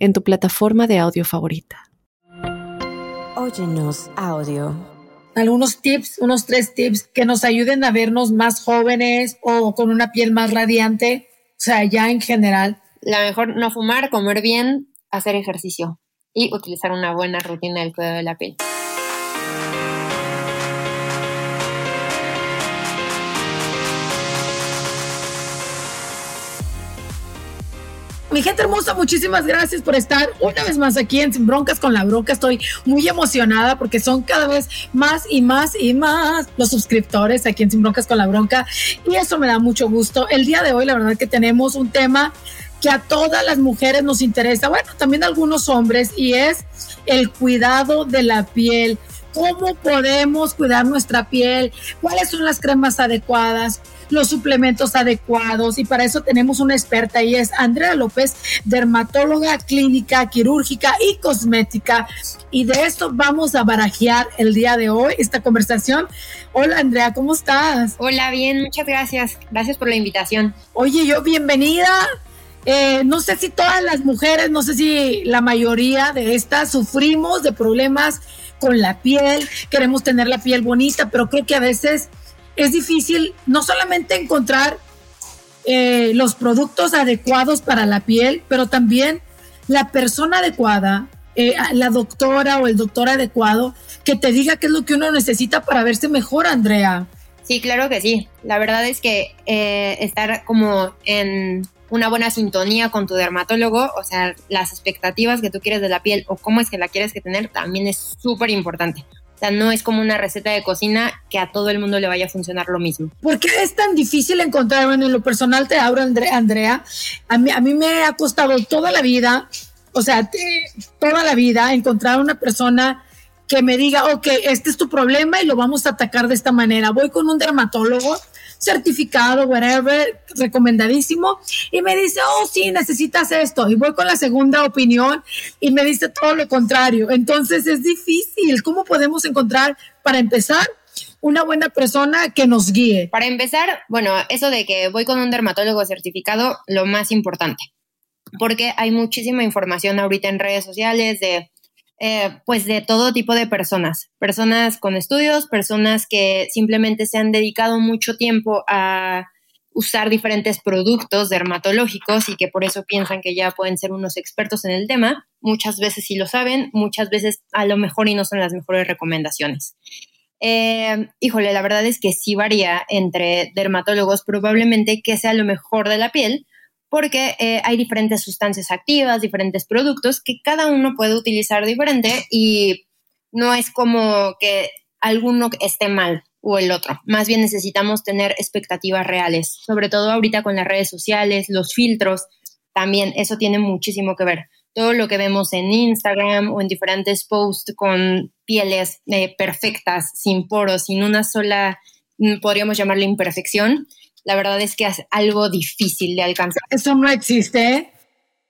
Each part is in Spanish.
en tu plataforma de audio favorita. Óyenos audio. Algunos tips, unos tres tips que nos ayuden a vernos más jóvenes o con una piel más radiante, o sea, ya en general. La mejor no fumar, comer bien, hacer ejercicio y utilizar una buena rutina del cuidado de la piel. Mi gente hermosa, muchísimas gracias por estar una vez más aquí en Sin Broncas con la Bronca. Estoy muy emocionada porque son cada vez más y más y más los suscriptores aquí en Sin Broncas con la Bronca y eso me da mucho gusto. El día de hoy, la verdad que tenemos un tema que a todas las mujeres nos interesa, bueno, también a algunos hombres, y es el cuidado de la piel. ¿Cómo podemos cuidar nuestra piel? ¿Cuáles son las cremas adecuadas? los suplementos adecuados y para eso tenemos una experta y es Andrea López, dermatóloga clínica, quirúrgica y cosmética. Y de esto vamos a barajear el día de hoy esta conversación. Hola Andrea, ¿cómo estás? Hola, bien, muchas gracias. Gracias por la invitación. Oye, yo bienvenida. Eh, no sé si todas las mujeres, no sé si la mayoría de estas sufrimos de problemas con la piel, queremos tener la piel bonita, pero creo que a veces es difícil no solamente encontrar eh, los productos adecuados para la piel, pero también la persona adecuada, eh, la doctora o el doctor adecuado que te diga qué es lo que uno necesita para verse mejor, Andrea. Sí, claro que sí. La verdad es que eh, estar como en una buena sintonía con tu dermatólogo, o sea, las expectativas que tú quieres de la piel o cómo es que la quieres que tener, también es súper importante. O sea, no es como una receta de cocina que a todo el mundo le vaya a funcionar lo mismo. ¿Por qué es tan difícil encontrar, bueno, en lo personal te abro, Andrea, a mí, a mí me ha costado toda la vida, o sea, toda la vida encontrar una persona que me diga, ok, este es tu problema y lo vamos a atacar de esta manera. Voy con un dermatólogo certificado, whatever, recomendadísimo, y me dice, oh, sí, necesitas esto, y voy con la segunda opinión y me dice todo lo contrario. Entonces es difícil. ¿Cómo podemos encontrar, para empezar, una buena persona que nos guíe? Para empezar, bueno, eso de que voy con un dermatólogo certificado, lo más importante, porque hay muchísima información ahorita en redes sociales de eh, pues de todo tipo de personas, personas con estudios, personas que simplemente se han dedicado mucho tiempo a usar diferentes productos dermatológicos y que por eso piensan que ya pueden ser unos expertos en el tema. Muchas veces sí lo saben, muchas veces a lo mejor y no son las mejores recomendaciones. Eh, híjole, la verdad es que sí varía entre dermatólogos, probablemente que sea lo mejor de la piel, porque eh, hay diferentes sustancias activas, diferentes productos que cada uno puede utilizar diferente y no es como que alguno esté mal o el otro. Más bien necesitamos tener expectativas reales, sobre todo ahorita con las redes sociales, los filtros, también eso tiene muchísimo que ver. Todo lo que vemos en Instagram o en diferentes posts con pieles eh, perfectas, sin poros, sin una sola, mm, podríamos llamarle imperfección, la verdad es que es algo difícil de alcanzar. ¿Eso no existe?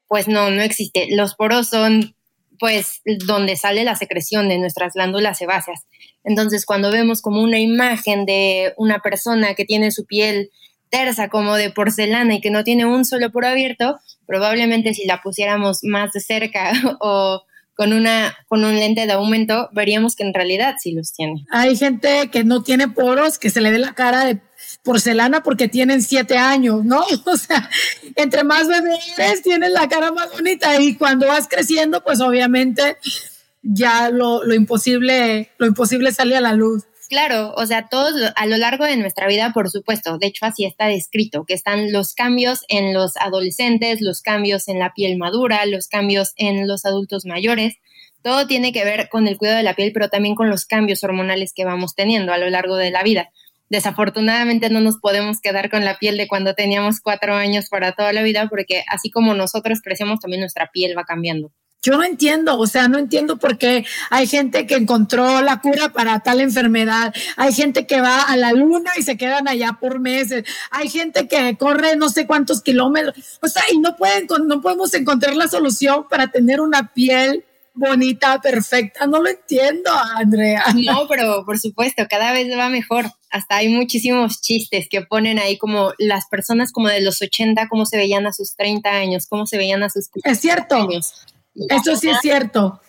Pues no, no existe. Los poros son pues donde sale la secreción de nuestras glándulas sebáceas. Entonces, cuando vemos como una imagen de una persona que tiene su piel tersa como de porcelana y que no tiene un solo poro abierto, probablemente si la pusiéramos más de cerca o con, una, con un lente de aumento, veríamos que en realidad sí los tiene. Hay gente que no tiene poros, que se le ve la cara de porcelana porque tienen siete años, ¿no? O sea, entre más bebés tienes la cara más bonita y cuando vas creciendo, pues obviamente ya lo, lo imposible, lo imposible sale a la luz. Claro, o sea, todos a lo largo de nuestra vida, por supuesto, de hecho así está descrito, que están los cambios en los adolescentes, los cambios en la piel madura, los cambios en los adultos mayores. Todo tiene que ver con el cuidado de la piel, pero también con los cambios hormonales que vamos teniendo a lo largo de la vida desafortunadamente no nos podemos quedar con la piel de cuando teníamos cuatro años para toda la vida, porque así como nosotros crecemos, también nuestra piel va cambiando. Yo no entiendo, o sea, no entiendo por qué hay gente que encontró la cura para tal enfermedad, hay gente que va a la luna y se quedan allá por meses, hay gente que corre no sé cuántos kilómetros, o sea, y no pueden, no podemos encontrar la solución para tener una piel bonita, perfecta. No lo entiendo, Andrea. No, pero por supuesto, cada vez va mejor. Hasta hay muchísimos chistes que ponen ahí como las personas como de los 80, cómo se veían a sus 30 años, cómo se veían a sus Es cierto. Años. Eso sí es cierto.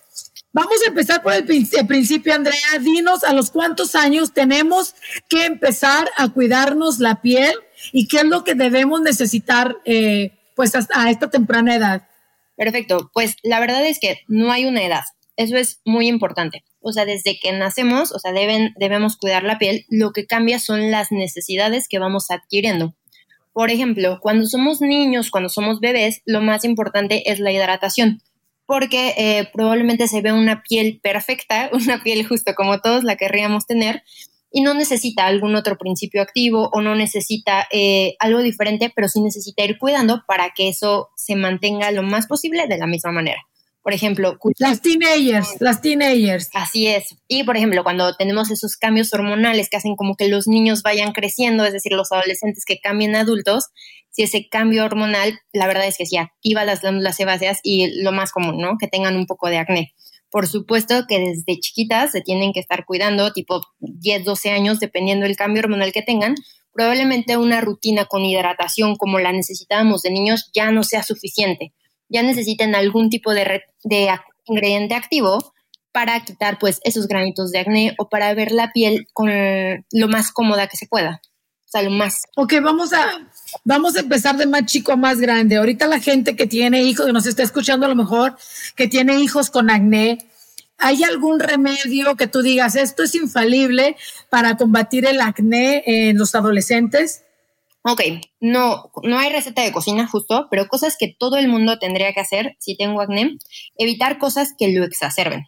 Vamos a empezar por el, principio, Andrea. Dinos a los cuántos años tenemos que empezar a cuidarnos la piel y qué es lo que debemos necesitar eh, pues hasta a esta temprana edad. Perfecto. Pues la verdad es que no hay una edad. Eso es muy importante. O sea, desde que nacemos, o sea, deben, debemos cuidar la piel. Lo que cambia son las necesidades que vamos adquiriendo. Por ejemplo, cuando somos niños, cuando somos bebés, lo más importante es la hidratación porque eh, probablemente se ve una piel perfecta, una piel justo como todos la querríamos tener, y no necesita algún otro principio activo o no necesita eh, algo diferente, pero sí necesita ir cuidando para que eso se mantenga lo más posible de la misma manera. Por ejemplo, las teenagers, las teenagers. Así es. Y por ejemplo, cuando tenemos esos cambios hormonales que hacen como que los niños vayan creciendo, es decir, los adolescentes que cambien adultos, si ese cambio hormonal, la verdad es que sí activa las glándulas sebáceas y lo más común, ¿no? Que tengan un poco de acné. Por supuesto que desde chiquitas se tienen que estar cuidando, tipo 10, 12 años, dependiendo del cambio hormonal que tengan. Probablemente una rutina con hidratación como la necesitábamos de niños ya no sea suficiente ya necesiten algún tipo de, de ingrediente activo para quitar pues esos granitos de acné o para ver la piel con lo más cómoda que se pueda. O sea, lo más. Ok, vamos a, vamos a empezar de más chico a más grande. Ahorita la gente que tiene hijos, que nos está escuchando a lo mejor, que tiene hijos con acné, ¿hay algún remedio que tú digas, esto es infalible para combatir el acné en los adolescentes? Ok, no, no hay receta de cocina justo, pero cosas que todo el mundo tendría que hacer si tengo acné, evitar cosas que lo exacerben.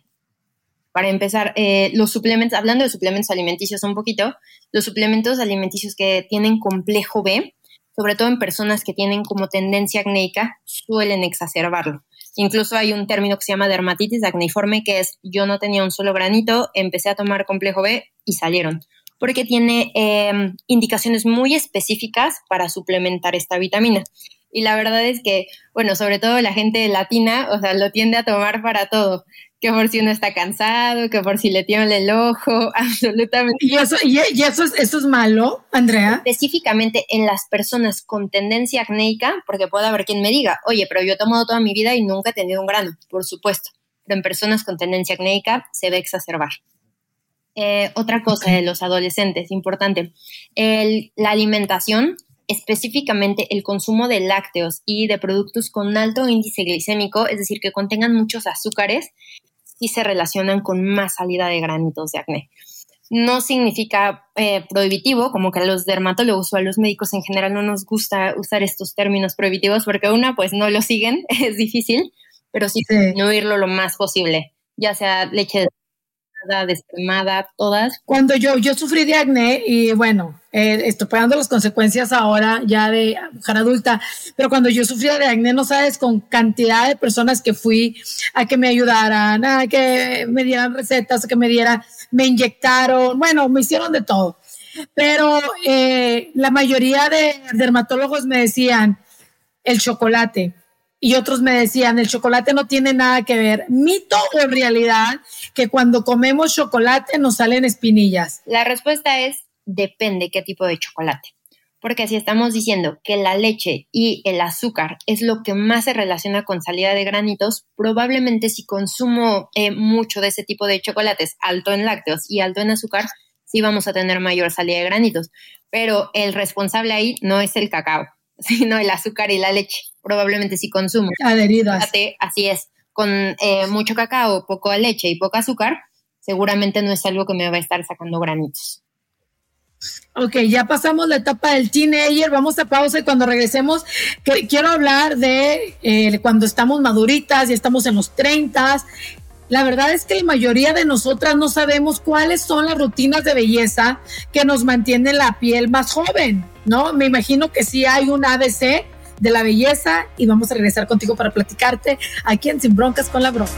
Para empezar, eh, los suplementos, hablando de suplementos alimenticios un poquito, los suplementos alimenticios que tienen complejo B, sobre todo en personas que tienen como tendencia acnéica, suelen exacerbarlo. Incluso hay un término que se llama dermatitis acneiforme, que es yo no tenía un solo granito, empecé a tomar complejo B y salieron porque tiene em, indicaciones muy específicas para suplementar esta vitamina. Y la verdad es que, bueno, sobre todo la gente latina, o sea, lo tiende a tomar para todo. Que por si uno está cansado, que por si le tiembla el ojo, absolutamente. ¿Y eso, y, eso, es, eso es malo, Andrea? Específicamente en las personas con tendencia acnéica, porque puede haber quien me diga, oye, pero yo he tomado toda mi vida y nunca he tenido un grano, por supuesto. Pero en personas con tendencia acnéica se ve exacerbar. Eh, otra cosa de los adolescentes, importante, la alimentación, específicamente el consumo de lácteos y de productos con alto índice glicémico, es decir, que contengan muchos azúcares, sí se relacionan con más salida de granitos de acné. No significa eh, prohibitivo, como que a los dermatólogos o a los médicos en general no nos gusta usar estos términos prohibitivos porque una, pues no lo siguen, es difícil, pero sí, sí. no oírlo lo más posible, ya sea leche de descremada, todas. Cuando yo, yo sufrí de acné y bueno, eh, estoy pagando las consecuencias ahora ya de mujer adulta, pero cuando yo sufría de acné, no sabes, con cantidad de personas que fui a que me ayudaran, a que me dieran recetas, que me dieran, me inyectaron, bueno, me hicieron de todo. Pero eh, la mayoría de dermatólogos me decían el chocolate, y otros me decían, el chocolate no tiene nada que ver. Mito o realidad que cuando comemos chocolate nos salen espinillas. La respuesta es depende qué tipo de chocolate. Porque si estamos diciendo que la leche y el azúcar es lo que más se relaciona con salida de granitos, probablemente si consumo eh, mucho de ese tipo de chocolates alto en lácteos y alto en azúcar, sí vamos a tener mayor salida de granitos. Pero el responsable ahí no es el cacao, sino el azúcar y la leche. Probablemente si consumo. Adheridas. Así es, con eh, mucho cacao, poco leche y poco azúcar, seguramente no es algo que me va a estar sacando granitos. Ok, ya pasamos la etapa del teenager, vamos a pausa y cuando regresemos quiero hablar de eh, cuando estamos maduritas y estamos en los 30 la verdad es que la mayoría de nosotras no sabemos cuáles son las rutinas de belleza que nos mantienen la piel más joven, ¿no? Me imagino que sí hay un ABC de la belleza y vamos a regresar contigo para platicarte aquí en Sin Broncas con la Bronca.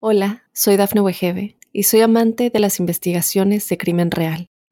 Hola, soy Dafne Wegebe y soy amante de las investigaciones de crimen real.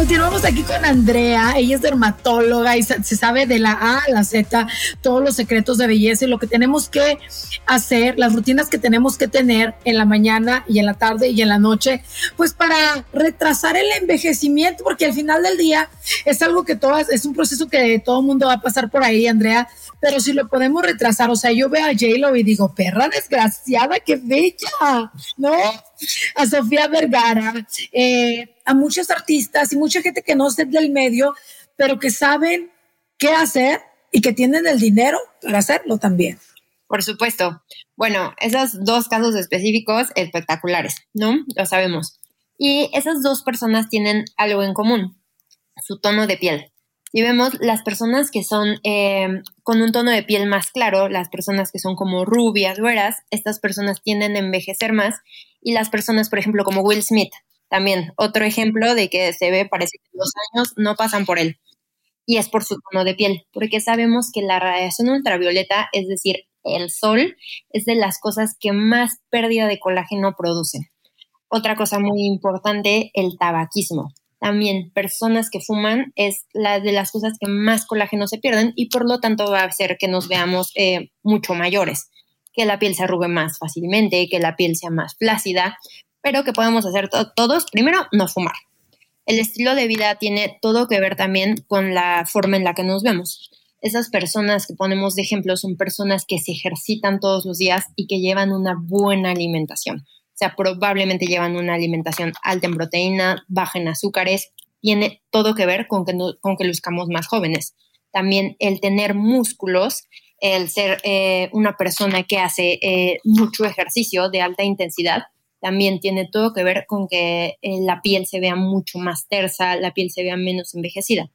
Continuamos aquí con Andrea, ella es dermatóloga y se sabe de la A a la Z todos los secretos de belleza y lo que tenemos que hacer, las rutinas que tenemos que tener en la mañana y en la tarde y en la noche, pues para retrasar el envejecimiento, porque al final del día es algo que todas, es un proceso que todo mundo va a pasar por ahí, Andrea, pero si lo podemos retrasar, o sea, yo veo a J-Lo y digo, perra desgraciada, qué bella, ¿no? A Sofía Vergara, eh, a muchos artistas y mucha gente que no es del medio, pero que saben qué hacer y que tienen el dinero para hacerlo también. Por supuesto. Bueno, esos dos casos específicos espectaculares, ¿no? Lo sabemos. Y esas dos personas tienen algo en común, su tono de piel. Y vemos las personas que son eh, con un tono de piel más claro, las personas que son como rubias, güeras, estas personas tienden a envejecer más. Y las personas, por ejemplo, como Will Smith, también otro ejemplo de que se ve, parece que los años no pasan por él. Y es por su tono de piel, porque sabemos que la radiación ultravioleta, es decir, el sol, es de las cosas que más pérdida de colágeno producen. Otra cosa muy importante, el tabaquismo. También personas que fuman es la de las cosas que más colágeno se pierden y por lo tanto va a hacer que nos veamos eh, mucho mayores, que la piel se arrugue más fácilmente, que la piel sea más flácida, pero que podemos hacer todos. Primero, no fumar. El estilo de vida tiene todo que ver también con la forma en la que nos vemos. Esas personas que ponemos de ejemplo son personas que se ejercitan todos los días y que llevan una buena alimentación. Sea, probablemente llevan una alimentación alta en proteína, baja en azúcares. Tiene todo que ver con que, con que luzcamos más jóvenes. También el tener músculos, el ser eh, una persona que hace eh, mucho ejercicio de alta intensidad, también tiene todo que ver con que eh, la piel se vea mucho más tersa, la piel se vea menos envejecida.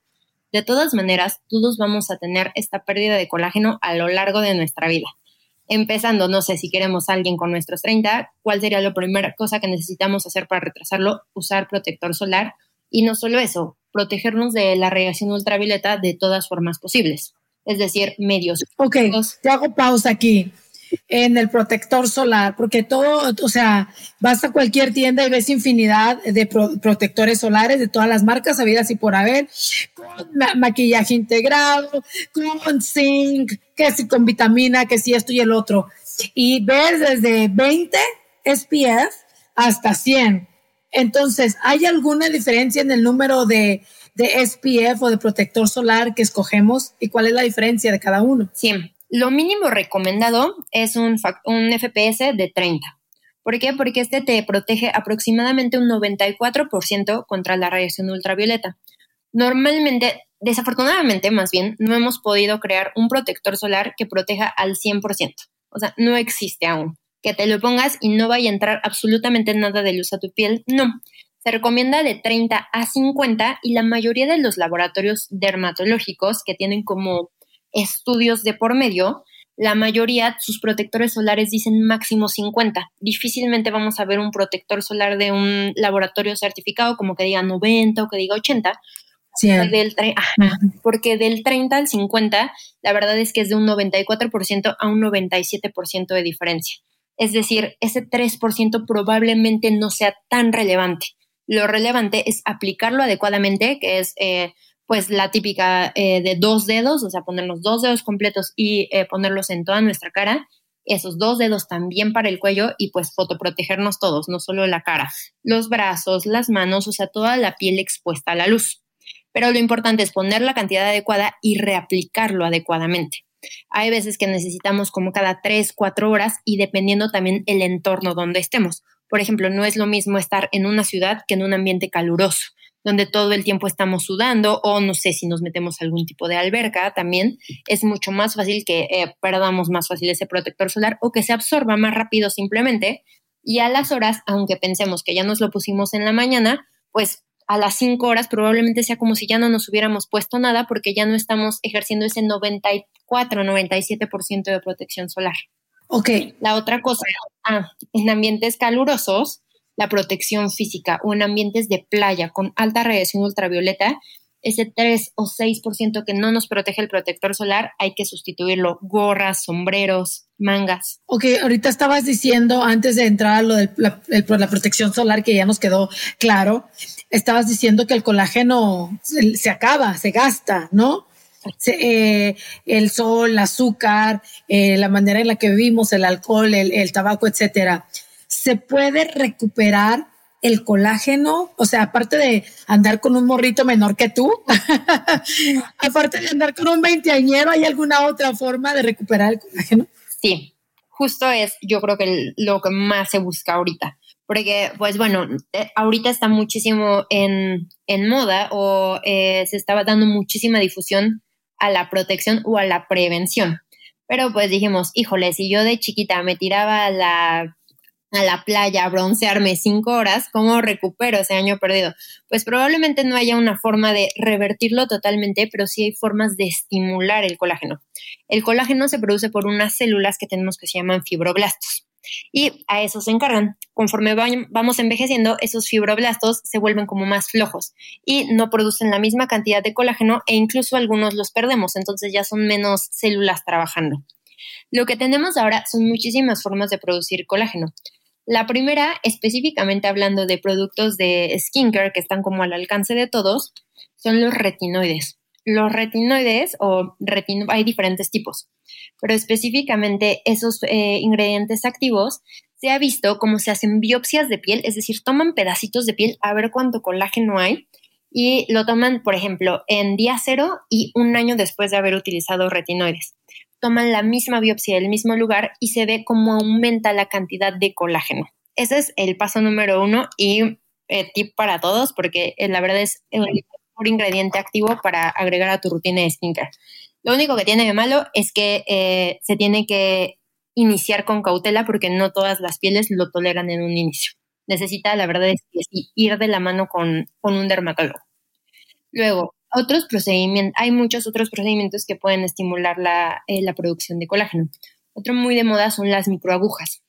De todas maneras, todos vamos a tener esta pérdida de colágeno a lo largo de nuestra vida. Empezando, no sé, si queremos a alguien con nuestros 30, ¿cuál sería la primera cosa que necesitamos hacer para retrasarlo? Usar protector solar. Y no solo eso, protegernos de la radiación ultravioleta de todas formas posibles. Es decir, medios. Ok, te hago pausa aquí en el protector solar, porque todo, o sea, vas a cualquier tienda y ves infinidad de protectores solares de todas las marcas habidas y por haber, con maquillaje integrado, con zinc, que si con vitamina, que si esto y el otro. Y ves desde 20 SPF hasta 100. Entonces, ¿hay alguna diferencia en el número de, de SPF o de protector solar que escogemos y cuál es la diferencia de cada uno? Sí, lo mínimo recomendado es un, FPS de 30. ¿Por qué? Porque este te protege aproximadamente un 94% contra la radiación ultravioleta. Normalmente, desafortunadamente más bien, no hemos podido crear un protector solar que proteja al 100%. O sea, no existe aún. Que te lo pongas y no vaya a entrar absolutamente nada de luz a tu piel, no. Se recomienda de 30 a 50 y la mayoría de los laboratorios dermatológicos que tienen como estudios de por medio, la mayoría, sus protectores solares dicen máximo 50. Difícilmente vamos a ver un protector solar de un laboratorio certificado como que diga 90 o que diga 80. Sí. Del porque del 30 al 50, la verdad es que es de un 94% a un 97% de diferencia. Es decir, ese 3% probablemente no sea tan relevante. Lo relevante es aplicarlo adecuadamente, que es eh, pues la típica eh, de dos dedos, o sea, poner los dos dedos completos y eh, ponerlos en toda nuestra cara, esos dos dedos también para el cuello y pues fotoprotegernos todos, no solo la cara, los brazos, las manos, o sea, toda la piel expuesta a la luz. Pero lo importante es poner la cantidad adecuada y reaplicarlo adecuadamente. Hay veces que necesitamos como cada 3, 4 horas y dependiendo también el entorno donde estemos. Por ejemplo, no es lo mismo estar en una ciudad que en un ambiente caluroso donde todo el tiempo estamos sudando o no sé si nos metemos algún tipo de alberca también, es mucho más fácil que eh, perdamos más fácil ese protector solar o que se absorba más rápido simplemente. Y a las horas, aunque pensemos que ya nos lo pusimos en la mañana, pues a las 5 horas probablemente sea como si ya no nos hubiéramos puesto nada porque ya no estamos ejerciendo ese 94, 97% de protección solar. Ok. La otra cosa, ah, en ambientes calurosos, la protección física o en ambientes de playa con alta radiación ultravioleta, ese 3 o 6% que no nos protege el protector solar, hay que sustituirlo. Gorras, sombreros, mangas. Ok, ahorita estabas diciendo, antes de entrar a lo de la, protección solar, que ya nos quedó claro, estabas diciendo que el colágeno se, acaba, se gasta, ¿no? Eh, el sol, el azúcar, eh, la manera en la que vivimos, el alcohol, el, el tabaco, etcétera se puede recuperar el colágeno, o sea, aparte de andar con un morrito menor que tú, aparte de andar con un veinteañero, ¿hay alguna otra forma de recuperar el colágeno? Sí, justo es, yo creo que lo que más se busca ahorita, porque, pues bueno, eh, ahorita está muchísimo en, moda o eh, se estaba dando muchísima difusión a la protección o a la prevención. Pero pues dijimos, híjole, si yo de chiquita me tiraba la a la playa a broncearme cinco horas, ¿cómo recupero ese año perdido? Pues probablemente no haya una forma de revertirlo totalmente, pero sí hay formas de estimular el colágeno. El colágeno se produce por unas células que tenemos que se llaman fibroblastos. Y a eso se encargan. Conforme vamos envejeciendo, esos fibroblastos se vuelven como más flojos y no producen la misma cantidad de colágeno e incluso algunos los perdemos, entonces ya son menos células trabajando. Lo que tenemos ahora son muchísimas formas de producir colágeno. La primera, específicamente hablando de productos de skincare que están como al alcance de todos, son los retinoides. Los retinoides o hay diferentes tipos, pero específicamente esos eh, ingredientes activos se ha visto cómo se hacen biopsias de piel, es decir, toman pedacitos de piel a ver cuánto colágeno hay y lo toman, por ejemplo, en día cero y un año después de haber utilizado retinoides toman la misma biopsia del mismo lugar y se ve cómo aumenta la cantidad de colágeno. Ese es el paso número uno y eh, tip para todos porque eh, la verdad es el ingrediente activo para agregar a tu rutina de skincare. Lo único que tiene de malo es que eh, se tiene que iniciar con cautela porque no todas las pieles lo toleran en un inicio. Necesita, la verdad es que ir de la mano con, con un dermatólogo. Luego, otros procedimientos, hay muchos otros procedimientos que pueden estimular eh, la, producción de colágeno. Otro muy de moda son las microagujas.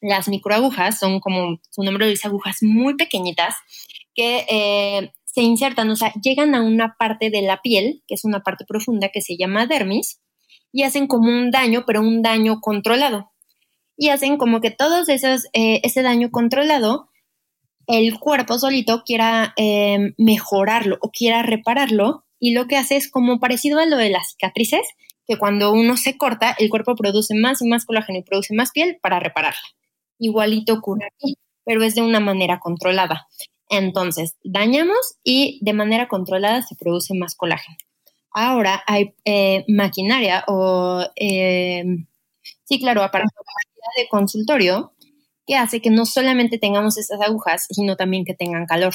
Las microagujas son como su nombre lo dice, agujas muy pequeñitas que eh, se insertan, o sea, llegan a una parte de la piel, que es una parte profunda que se llama dermis, y hacen como un daño, pero un daño controlado. Y hacen como que todos esos, eh, ese daño controlado el cuerpo solito quiera em, mejorarlo o quiera repararlo y lo que hace es como parecido a lo de las cicatrices, que cuando uno se corta, el cuerpo produce más y más colágeno y produce más piel para repararla. Igualito ocurre aquí, pero es de una manera controlada. Entonces, dañamos y de manera controlada se produce más colágeno. Ahora hay eh, maquinaria o, em, sí, claro, aparato de consultorio que hace que no solamente tengamos estas agujas, sino también que tengan calor.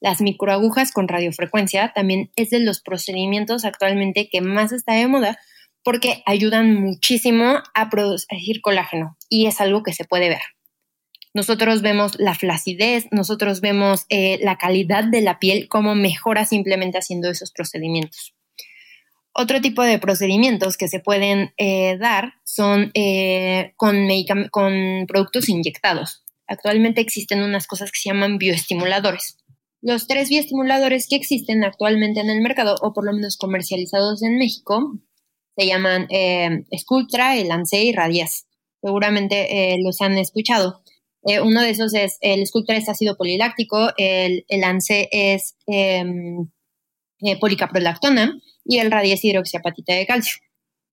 Las microagujas con radiofrecuencia también es de los procedimientos actualmente que más está de moda porque ayudan muchísimo a producir colágeno y es algo que se puede ver. Nosotros vemos la flacidez, nosotros vemos eh, la calidad de la piel, cómo mejora simplemente haciendo esos procedimientos. Otro tipo de procedimientos que se pueden eh, dar son eh, con, productos inyectados. Actualmente existen unas cosas que se llaman bioestimuladores. Los tres bioestimuladores que existen actualmente en el mercado, o por lo menos comercializados en México, se llaman eh, Sculptra, el ANSE y Radies. Seguramente los han escuchado. uno de esos es el Sculptra es ácido poliláctico, el, el ANSE es em, policaprolactona y el radies hidroxiapatita de calcio.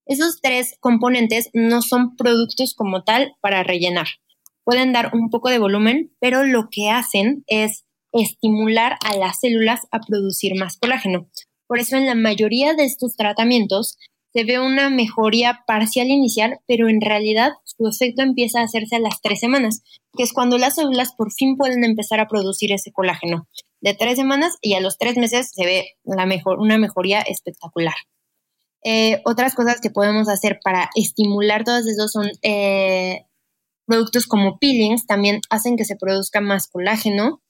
Esos tres componentes no son productos como tal para rellenar. Pueden dar un poco de volumen, pero lo que hacen es estimular a las células a producir más colágeno. Por eso en la mayoría de estos tratamientos se ve una mejoría parcial inicial, pero en realidad su efecto empieza a hacerse a las tres semanas, que es cuando las células por fin pueden empezar a producir ese colágeno. De tres semanas y a los tres meses se ve la mejor, una mejoría espectacular. Eh, otras cosas que podemos hacer para estimular todos esos son eh, productos como peelings, también hacen que se produzca más colágeno.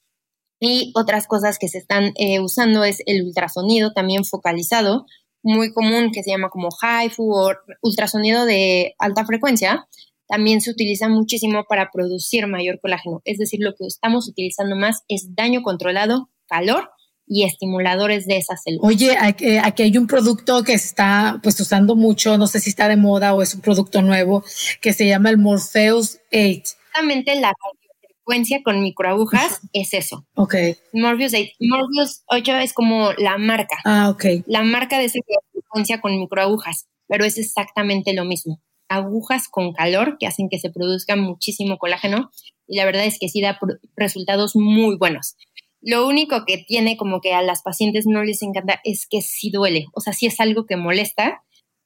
Y otras cosas que se están eh, usando es el ultrasonido también focalizado, muy común que se llama como HIFU o ultrasonido de alta frecuencia, también se utiliza muchísimo para producir mayor colágeno. Es decir, lo que estamos utilizando más es daño controlado, calor y estimuladores de esas células. Oye, aquí hay un producto que está pues usando mucho, no sé si está de moda o es un producto nuevo, que se llama el Morpheus 8. Exactamente la frecuencia con microagujas es eso. Ok. Morpheus 8. Morpheus 8 es como la marca. Ah, ok. La marca de esa frecuencia con microagujas, pero es exactamente lo mismo. Agujas con calor que hacen que se produzca muchísimo colágeno y la verdad es que sí da resultados muy buenos. Lo único que tiene como que a las pacientes no les encanta es que sí duele, o sea, sí es algo que molesta.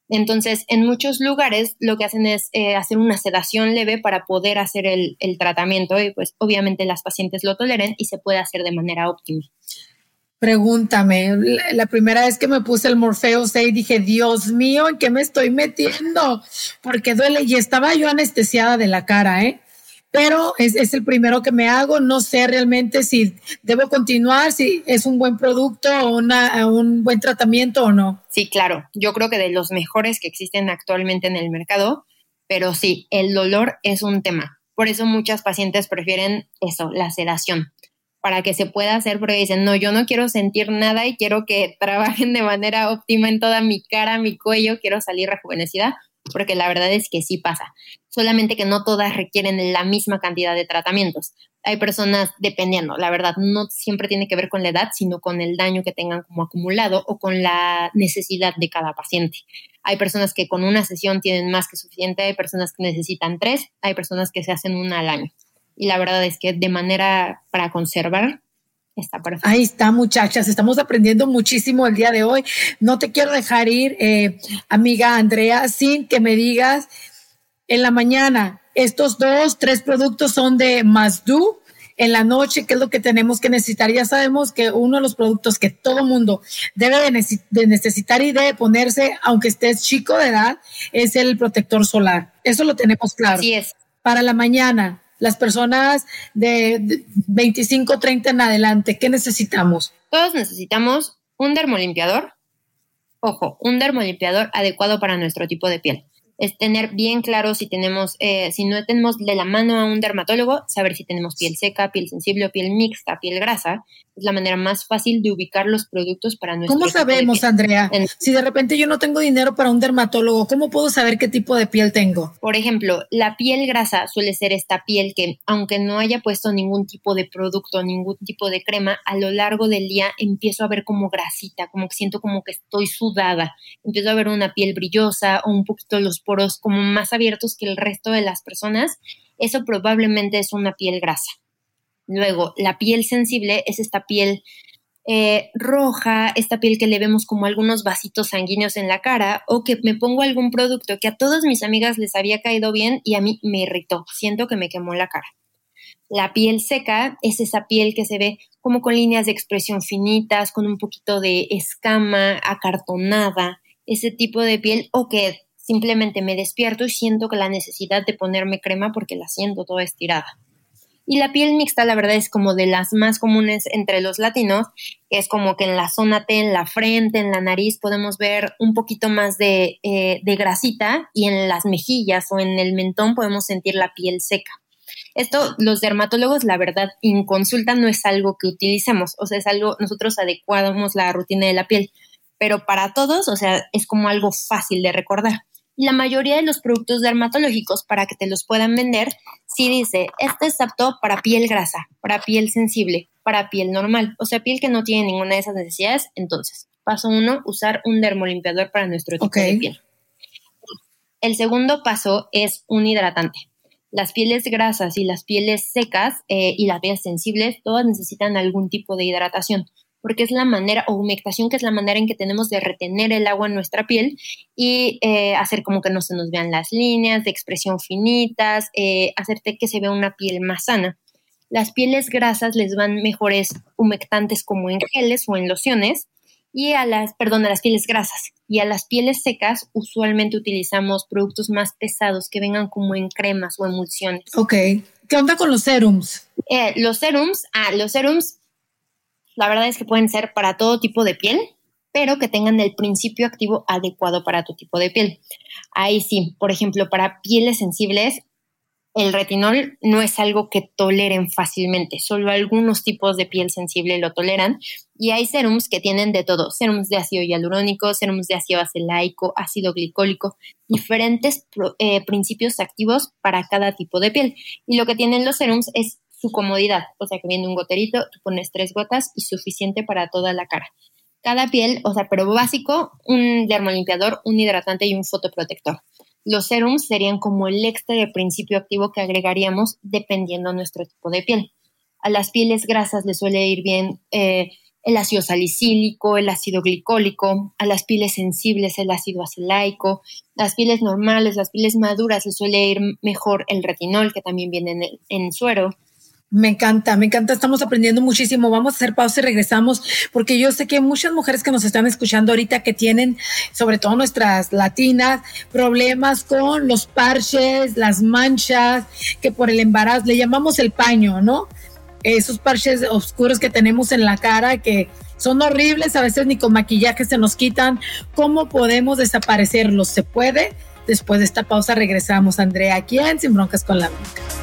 Entonces, en muchos lugares lo que hacen es eh, hacer una sedación leve para poder hacer el, tratamiento y pues obviamente las pacientes lo toleren y se puede hacer de manera óptima. Pregúntame, la primera vez que me puse el Morfeo 6 dije, Dios mío, ¿en qué me estoy metiendo? Porque duele y estaba yo anestesiada de la cara, ¿eh? pero es, el primero que me hago. No sé realmente si debo continuar, si es un buen producto o una, un buen tratamiento o no. Sí, claro. Yo creo que de los mejores que existen actualmente en el mercado, pero sí, el dolor es un tema. Por eso muchas pacientes prefieren eso, la sedación, para que se pueda hacer, porque dicen, no, yo no quiero sentir nada y quiero que trabajen de manera óptima en toda mi cara, mi cuello, quiero salir rejuvenecida porque la verdad es que sí pasa, solamente que no todas requieren la misma cantidad de tratamientos. Hay personas, dependiendo, la verdad, no siempre tiene que ver con la edad, sino con el daño que tengan como acumulado o con la necesidad de cada paciente. Hay personas que con una sesión tienen más que suficiente, hay personas que necesitan tres, hay personas que se hacen una al año. Y la verdad es que de manera para conservar Está perfecto. Ahí está, muchachas. Estamos aprendiendo muchísimo el día de hoy. No te quiero dejar ir, eh, amiga Andrea, sin que me digas en la mañana, estos dos, tres productos son de Mazdu. En la noche, ¿qué es lo que tenemos que necesitar? Ya sabemos que uno de los productos que todo mundo debe de, necesitar y debe ponerse, aunque estés chico de edad, es el protector solar. Eso lo tenemos claro. Así es. Para la mañana, las personas de 25, 30 en adelante, ¿qué necesitamos? Todos necesitamos un dermolimpiador. Ojo, un dermolimpiador adecuado para nuestro tipo de piel es tener bien claro si tenemos, eh, si no tenemos de la mano a un dermatólogo, saber si tenemos piel seca, piel sensible, piel mixta, piel grasa. Es la manera más fácil de ubicar los productos para nuestro ¿Cómo sabemos, Andrea? si de repente yo no tengo dinero para un dermatólogo, ¿cómo puedo saber qué tipo de piel tengo? Por ejemplo, la piel grasa suele ser esta piel que, aunque no haya puesto ningún tipo de producto, ningún tipo de crema, a lo largo del día empiezo a ver como grasita, como que siento como que estoy sudada. Empiezo a ver una piel brillosa o un poquito los poros como más abiertos que el resto de las personas, eso probablemente es una piel grasa. Luego, la piel sensible es esta piel eh, roja, esta piel que le vemos como algunos vasitos sanguíneos en la cara, o que me pongo algún producto que a todas mis amigas les había caído bien y a mí me irritó, siento que me quemó la cara. La piel seca es esa piel que se ve como con líneas de expresión finitas, con un poquito de escama, acartonada, ese tipo de piel, o que Simplemente me despierto y siento que la necesidad de ponerme crema porque la siento toda estirada. Y la piel mixta, la verdad, es como de las más comunes entre los latinos, es como que en la zona T, en la frente, en la nariz, podemos ver un poquito más de, eh, de grasita y en las mejillas o en el mentón podemos sentir la piel seca. Esto, los dermatólogos, la verdad, en consulta no es algo que utilicemos, o sea, es algo, nosotros adecuamos la rutina de la piel, pero para todos, o sea, es como algo fácil de recordar la mayoría de los productos dermatológicos para que te los puedan vender, sí dice, este es apto para piel grasa, para piel sensible, para piel normal, o sea, piel que no tiene ninguna de esas necesidades. Entonces, paso uno, usar un dermolimpiador para nuestro tipo de piel. El segundo paso es un hidratante. Las pieles grasas y las pieles secas eh, y las pieles sensibles, todas necesitan algún tipo de hidratación. Porque es la manera, o humectación, que es la manera en que tenemos de retener el agua en nuestra piel y eh, hacer como que no se nos vean las líneas de expresión finitas, eh, hacerte que se vea una piel más sana. Las pieles grasas les van mejores humectantes como en geles o en lociones y a las, perdón, a las pieles grasas. Y a las pieles secas usualmente utilizamos productos más pesados que vengan como en cremas o emulsiones. Ok. ¿Qué onda con los serums? Eh, los serums, ah, los serums, la verdad es que pueden ser para todo tipo de piel, pero que tengan el principio activo adecuado para tu tipo de piel. Ahí sí, por ejemplo, para pieles sensibles, el retinol no es algo que toleren fácilmente, solo algunos tipos de piel sensible lo toleran y hay serums que tienen de todo, serums de ácido hialurónico, serums de ácido acelaico, ácido glicólico, diferentes eh, principios activos para cada tipo de piel. Y lo que tienen los serums es su comodidad, o sea que viene un goterito, tú pones tres gotas y suficiente para toda la cara. Cada piel, o sea, pero básico, un dermolimpiador, un hidratante y un fotoprotector. Los serums serían como el extra de principio activo que agregaríamos dependiendo de nuestro tipo de piel. A las pieles grasas les suele ir bien eh, el ácido salicílico, el ácido glicólico, a las pieles sensibles el ácido acelaico, las pieles normales, las pieles maduras les suele ir mejor el retinol, que también viene en, en suero. Me encanta, me encanta, estamos aprendiendo muchísimo. Vamos a hacer pausa y regresamos, porque yo sé que muchas mujeres que nos están escuchando ahorita que tienen, sobre todo nuestras latinas, problemas con los parches, las manchas, que por el embarazo le llamamos el paño, ¿no? Esos parches oscuros que tenemos en la cara que son horribles, a veces ni con maquillaje se nos quitan. ¿Cómo podemos desaparecerlos? ¿Se puede? Después de esta pausa regresamos, Andrea, aquí en Sin Broncas con la Bronca.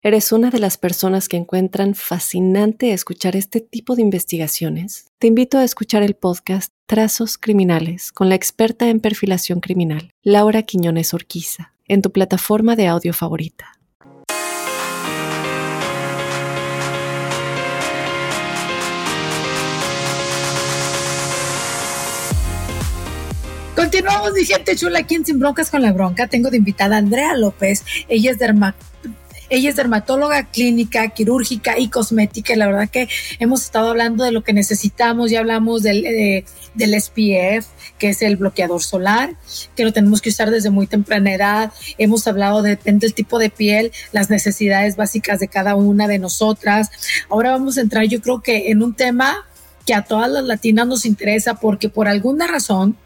eres una de las personas que encuentran fascinante escuchar este tipo de investigaciones, te invito a escuchar el podcast Trazos Criminales con la experta en perfilación criminal, Laura Quiñones Orquiza en tu plataforma de audio favorita. Continuamos, mi gente chula, aquí en Sin Broncas con la Bronca. Tengo de invitada a Andrea López. Ella es dermatóloga ella es dermatóloga clínica, quirúrgica y cosmética. Y la verdad que hemos estado hablando de lo que necesitamos. Ya hablamos del, eh, SPF, que es el bloqueador solar, que lo tenemos que usar desde muy temprana edad. Hemos hablado de, depende del tipo de piel, las necesidades básicas de cada una de nosotras. Ahora vamos a entrar, yo creo que en un tema que a todas las latinas nos interesa porque por alguna razón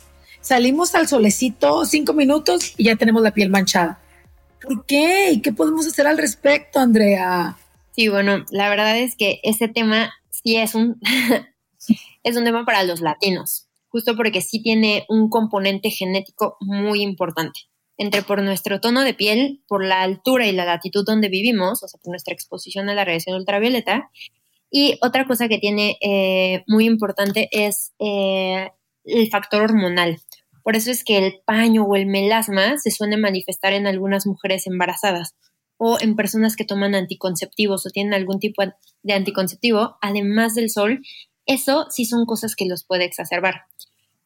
salimos al solecito cinco minutos y ya tenemos la piel manchada ¿Por qué? ¿Y qué podemos hacer al respecto, Andrea? Sí, bueno, la verdad es que ese tema sí es un, es un tema para los latinos, justo porque sí tiene un componente genético muy importante. Entre por nuestro tono de piel, por la altura y la latitud donde vivimos, o sea, por nuestra exposición a la radiación ultravioleta. Y otra cosa que tiene eh, muy importante es eh, el factor hormonal. Por eso es que el paño o el melasma se suele manifestar en algunas mujeres embarazadas o en personas que toman anticonceptivos o tienen algún tipo de anticonceptivo, además del sol. Eso sí son cosas que los puede exacerbar.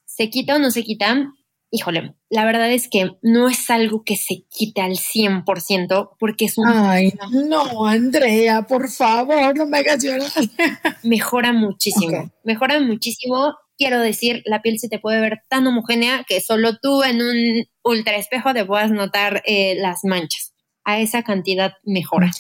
¿Se quita o no se quita? Híjole, la verdad es que no es algo que se quite al 100% porque es un... Ay, no, Andrea, por favor, no me hagas llorar. Mejora muchísimo, mejora muchísimo quiero decir, la piel se te puede ver tan homogénea que solo tú en un ultra espejo te puedas notar eh, las manchas. A esa cantidad mejora.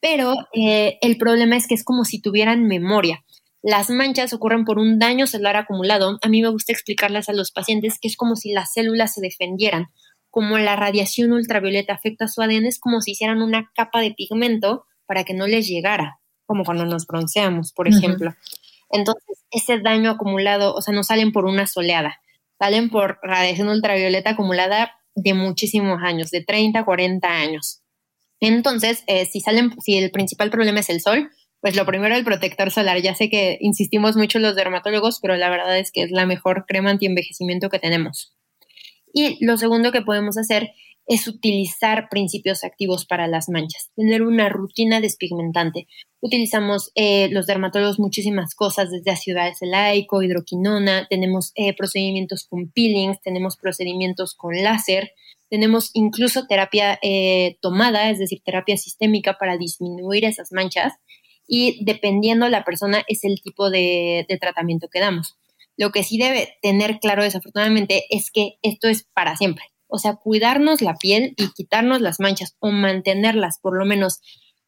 Pero eh, el problema es que es como si tuvieran memoria. Las manchas ocurren por un daño celular acumulado. A mí me gusta explicarlas a los pacientes que es como si las células se defendieran. Como la radiación ultravioleta afecta a su ADN, es como si hicieran una capa de pigmento para que no les llegara, como cuando nos bronceamos, por ejemplo. Entonces, ese daño acumulado, o sea, no salen por una soleada, salen por radiación ultravioleta acumulada de muchísimos años, de 30, 40 años. Entonces, eh, si salen, si el principal problema es el sol, pues lo primero el protector solar. Ya sé que insistimos mucho los dermatólogos, pero la verdad es que es la mejor crema anti-envejecimiento que tenemos. Y lo segundo que podemos hacer es utilizar principios activos para las manchas, tener una rutina despigmentante. Utilizamos eh, los dermatólogos muchísimas cosas, desde ácido acelaico, hidroquinona, tenemos eh, procedimientos con peelings, tenemos procedimientos con láser, tenemos incluso terapia eh, tomada, es decir, terapia sistémica para disminuir esas manchas y dependiendo la persona es el tipo de, de tratamiento que damos. Lo que sí debe tener claro desafortunadamente es que esto es para siempre. O sea, cuidarnos la piel y quitarnos las manchas o mantenerlas por lo menos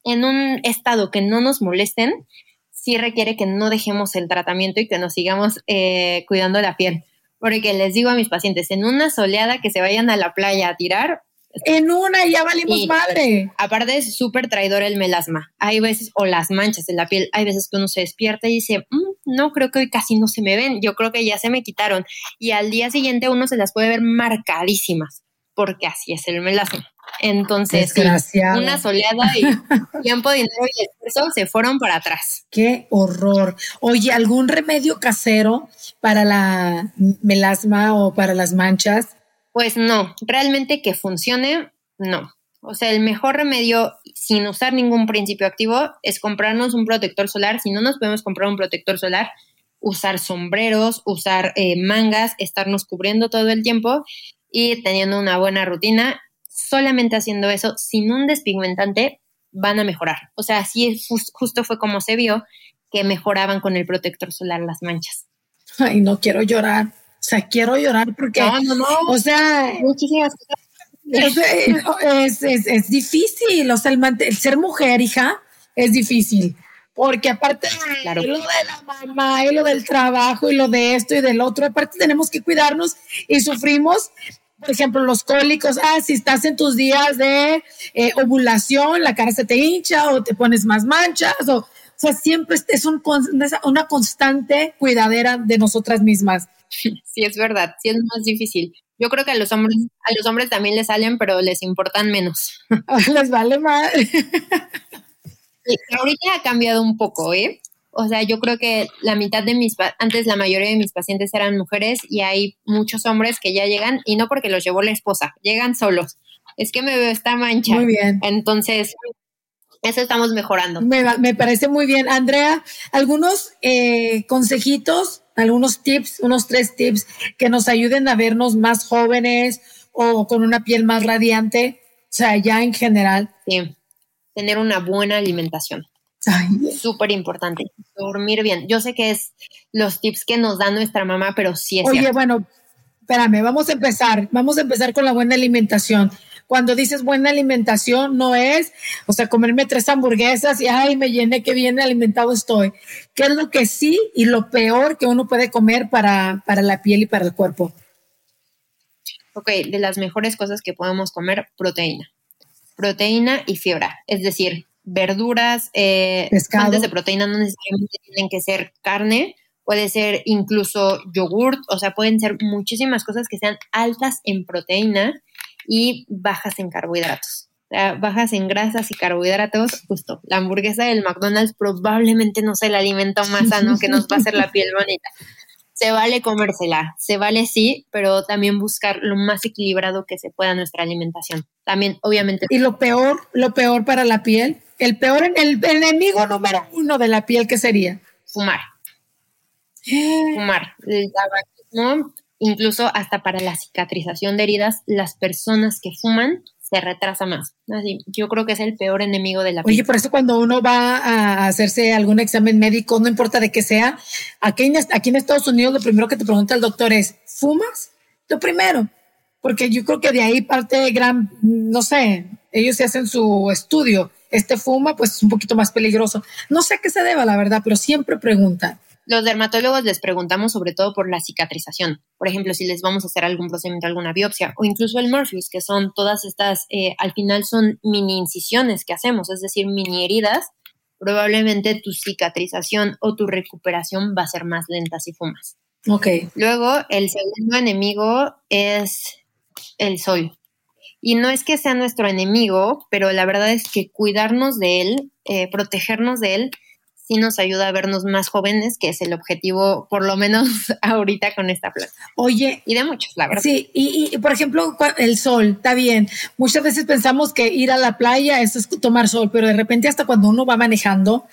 en un estado que no nos molesten, sí requiere que no dejemos el tratamiento y que nos sigamos eh, cuidando la piel. Porque les digo a mis pacientes, en una soleada que se vayan a la playa a tirar, en una ya valimos madre. Aparte es súper traidor el melasma. Hay veces, o las manchas en la piel, hay veces que uno se despierta y dice, mm, no, creo que hoy casi no se me ven, yo creo que ya se me quitaron. Y al día siguiente uno se las puede ver marcadísimas, porque así es el melasma. Entonces, una soleada y tiempo, dinero y esfuerzo se fueron para atrás. Qué horror. Oye, ¿algún remedio casero para la melasma o para las manchas? Pues no, realmente que funcione, no. O sea, el mejor remedio sin usar ningún principio activo es comprarnos un protector solar. Si no nos podemos comprar un protector solar, usar sombreros, usar eh, mangas, estarnos cubriendo todo el tiempo y teniendo una buena rutina. Solamente haciendo eso, sin un despigmentante, van a mejorar. O sea, así justo fue como se vio que mejoraban con el protector solar las manchas. Ay, no quiero llorar. O sea, quiero llorar porque, no, no, no. o sea, muchísimas es, es, es, difícil, o sea, el, ser mujer, hija, es difícil. Porque aparte de lo de la mamá y lo del trabajo y lo de esto y del otro, aparte tenemos que cuidarnos y sufrimos, por ejemplo, los cólicos. Ah, si estás en tus días de eh, ovulación, la cara se te hincha o te pones más manchas o, o sea, siempre es un, una constante cuidadera de nosotras mismas. Sí, es verdad, sí es más difícil. Yo creo que a los hombres, a los hombres también les salen, pero les importan menos. les vale más. ahorita ha cambiado un poco, ¿eh? O sea, yo creo que la mitad de mis, antes la mayoría de mis pacientes eran mujeres y hay muchos hombres que ya llegan y no porque los llevó la esposa, llegan solos. Es que me veo esta mancha. Muy bien. Entonces, eso estamos mejorando. Me, me parece muy bien. Andrea, algunos eh, consejitos algunos tips, unos tres tips que nos ayuden a vernos más jóvenes o con una piel más radiante, o sea, ya en general. Sí, tener una buena alimentación. Súper importante. Dormir bien. Yo sé que es los tips que nos da nuestra mamá, pero sí es. Oye, bueno, espérame, vamos a empezar. Vamos a empezar con la buena alimentación. Cuando dices buena alimentación, no es, o sea, comerme tres hamburguesas y, ay, me llené, qué bien alimentado estoy. ¿Qué es lo que sí y lo peor que uno puede comer para, para la piel y para el cuerpo? Ok, de las mejores cosas que podemos comer, proteína. Proteína y fibra, es decir, verduras, eh, fuentes de proteína no necesariamente tienen que ser carne, puede ser incluso yogurt, o sea, pueden ser muchísimas cosas que sean altas en proteína y bajas en carbohidratos. O sea, bajas en grasas y carbohidratos, justo. La hamburguesa del McDonald's probablemente no sea el alimento más sano que nos va a hacer la piel bonita. Se vale comérsela, se vale sí, pero también buscar lo más equilibrado que se pueda nuestra alimentación. También, obviamente. Y lo peor, lo peor para la piel, el peor, el enemigo número uno de la piel, ¿qué sería? Fumar. Fumar. El tabaquismo incluso hasta para la cicatrización de heridas, las personas que fuman se retrasa más. Así, yo creo que es el peor enemigo de la. Oye, por eso cuando uno va a hacerse algún examen médico, no importa de qué sea, aquí en, aquí en Estados Unidos lo primero que te pregunta el doctor es, ¿fumas? Lo primero, porque yo creo que de ahí parte gran, no sé, ellos se hacen su estudio. Este fuma, pues es un poquito más peligroso. No sé a qué se deba, la verdad, pero siempre preguntan. Los dermatólogos les preguntamos sobre todo por la cicatrización. Por ejemplo, si les vamos a hacer algún procedimiento, alguna biopsia, o incluso el Morpheus, que son todas estas, eh, al final son mini incisiones que hacemos, es decir, mini heridas. Probablemente tu cicatrización o tu recuperación va a ser más lenta si fumas. Ok. Luego, el segundo enemigo es el sol. Y no es que sea nuestro enemigo, pero la verdad es que cuidarnos de él, eh, protegernos de él, sí nos ayuda a vernos más jóvenes, que es el objetivo, por lo menos ahorita con esta planta. Oye. Y de muchos, la verdad. Sí, y, y, por ejemplo, el sol, está bien. Muchas veces pensamos que ir a la playa es tomar sol, pero de repente hasta cuando uno va manejando,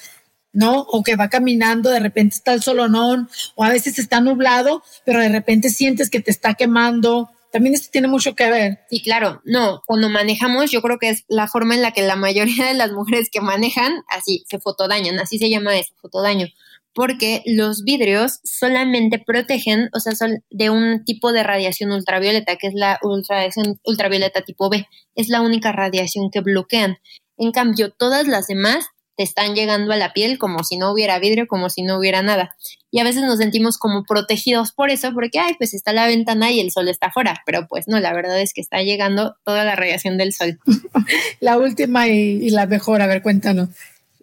¿no? O que va caminando, de repente está el solonón, o a veces está nublado, pero de repente sientes que te está quemando. También esto tiene mucho que ver. Sí, claro. No, cuando manejamos, yo creo que es la forma en la que la mayoría de las mujeres que manejan, así, se fotodañan, así se llama eso, fotodaño. Porque los vidrios solamente protegen, o sea, son de un tipo de radiación ultravioleta, que es la ultravioleta tipo B. Es la única radiación que bloquean. En cambio, todas las demás te están llegando a la piel como si no hubiera vidrio, como si no hubiera nada. Y a veces nos sentimos como protegidos por eso, porque, ay, pues está la ventana y el sol está afuera, pero pues no, la verdad es que está llegando toda la radiación del sol. la última y, y la mejor, a ver, cuéntanos.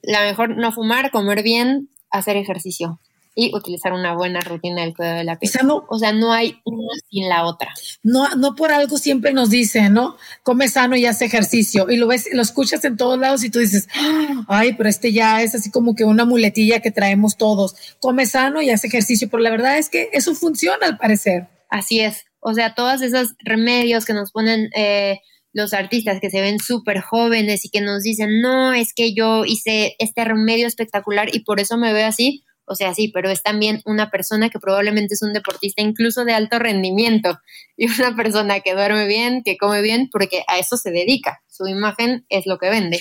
La mejor, no fumar, comer bien, hacer ejercicio y utilizar una buena rutina del cuidado de la piel. O sea, no, hay una sin la otra. No, no por algo siempre nos dicen, ¿no? Come sano y haz ejercicio. Y lo ves, lo escuchas en todos lados y tú dices, ay, pero este ya es así como que una muletilla que traemos todos. Come sano y haz ejercicio. Pero la verdad es que eso funciona al parecer. Así es. O sea, todos esos remedios que nos ponen eh, los artistas que se ven súper jóvenes y que nos dicen, no, es que yo hice este remedio espectacular y por eso me veo así o sea, sí, pero es también una persona que probablemente es un deportista incluso de alto rendimiento y una persona que duerme bien, que come bien, porque a eso se dedica. Su imagen es lo que vende.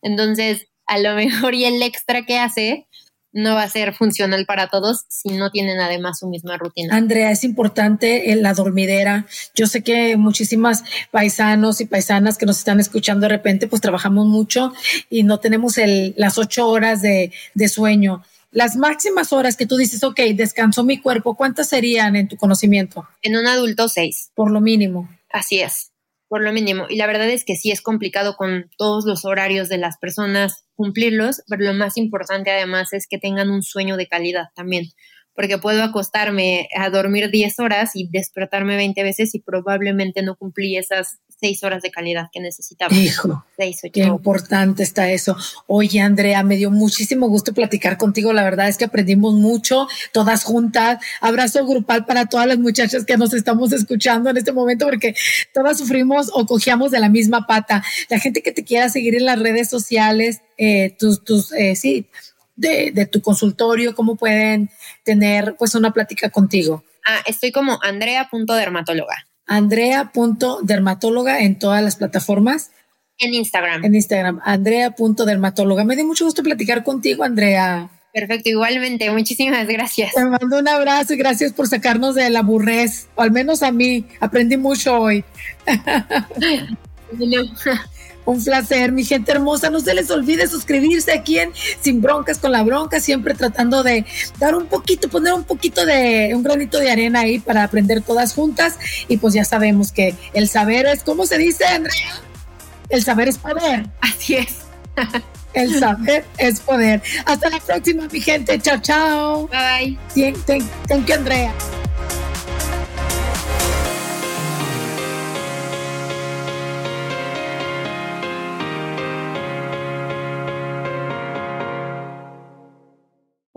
Entonces, a lo mejor y el extra que hace no va a ser funcional para todos si no tienen además su misma rutina. Andrea, es importante la dormidera. Yo sé que muchísimas paisanos y paisanas que nos están escuchando de repente, pues trabajamos mucho y no tenemos el, las ocho horas de, de sueño las máximas horas que tú dices, ok, descansó mi cuerpo, ¿cuántas serían en tu conocimiento? En un adulto, seis. Por lo mínimo. Así es, por lo mínimo. Y la verdad es que sí es complicado con todos los horarios de las personas cumplirlos, pero lo más importante además es que tengan un sueño de calidad también porque puedo acostarme a dormir 10 horas y despertarme 20 veces y probablemente no cumplí esas 6 horas de calidad que necesitaba. Hijo, qué importante está eso. Oye, Andrea, me dio muchísimo gusto platicar contigo. La verdad es que aprendimos mucho, todas juntas. Abrazo grupal para todas las muchachas que nos estamos escuchando en este momento, porque todas sufrimos o cogíamos de la misma pata. La gente que te quiera seguir en las redes sociales, eh, tus, tus, eh, sí, de, de, tu consultorio, cómo pueden tener pues una plática contigo. Ah, estoy como andrea.dermatóloga. Andrea.dermatóloga en todas las plataformas. En Instagram. En Instagram, andrea.dermatóloga. Me dio mucho gusto platicar contigo, Andrea. Perfecto, igualmente. Muchísimas gracias. Te mando un abrazo y gracias por sacarnos de la burrez, o al menos a mí. Aprendí mucho hoy. Un placer, mi gente hermosa. No se les olvide suscribirse aquí en Sin Broncas con la Bronca, siempre tratando de dar un poquito, poner un poquito de un granito de arena ahí para aprender todas juntas. Y pues ya sabemos que el saber es, ¿cómo se dice, Andrea? El saber es poder. Así es. El saber es poder. Hasta la próxima, mi gente. Chao, chao. Bye. Thank, thank you, Andrea.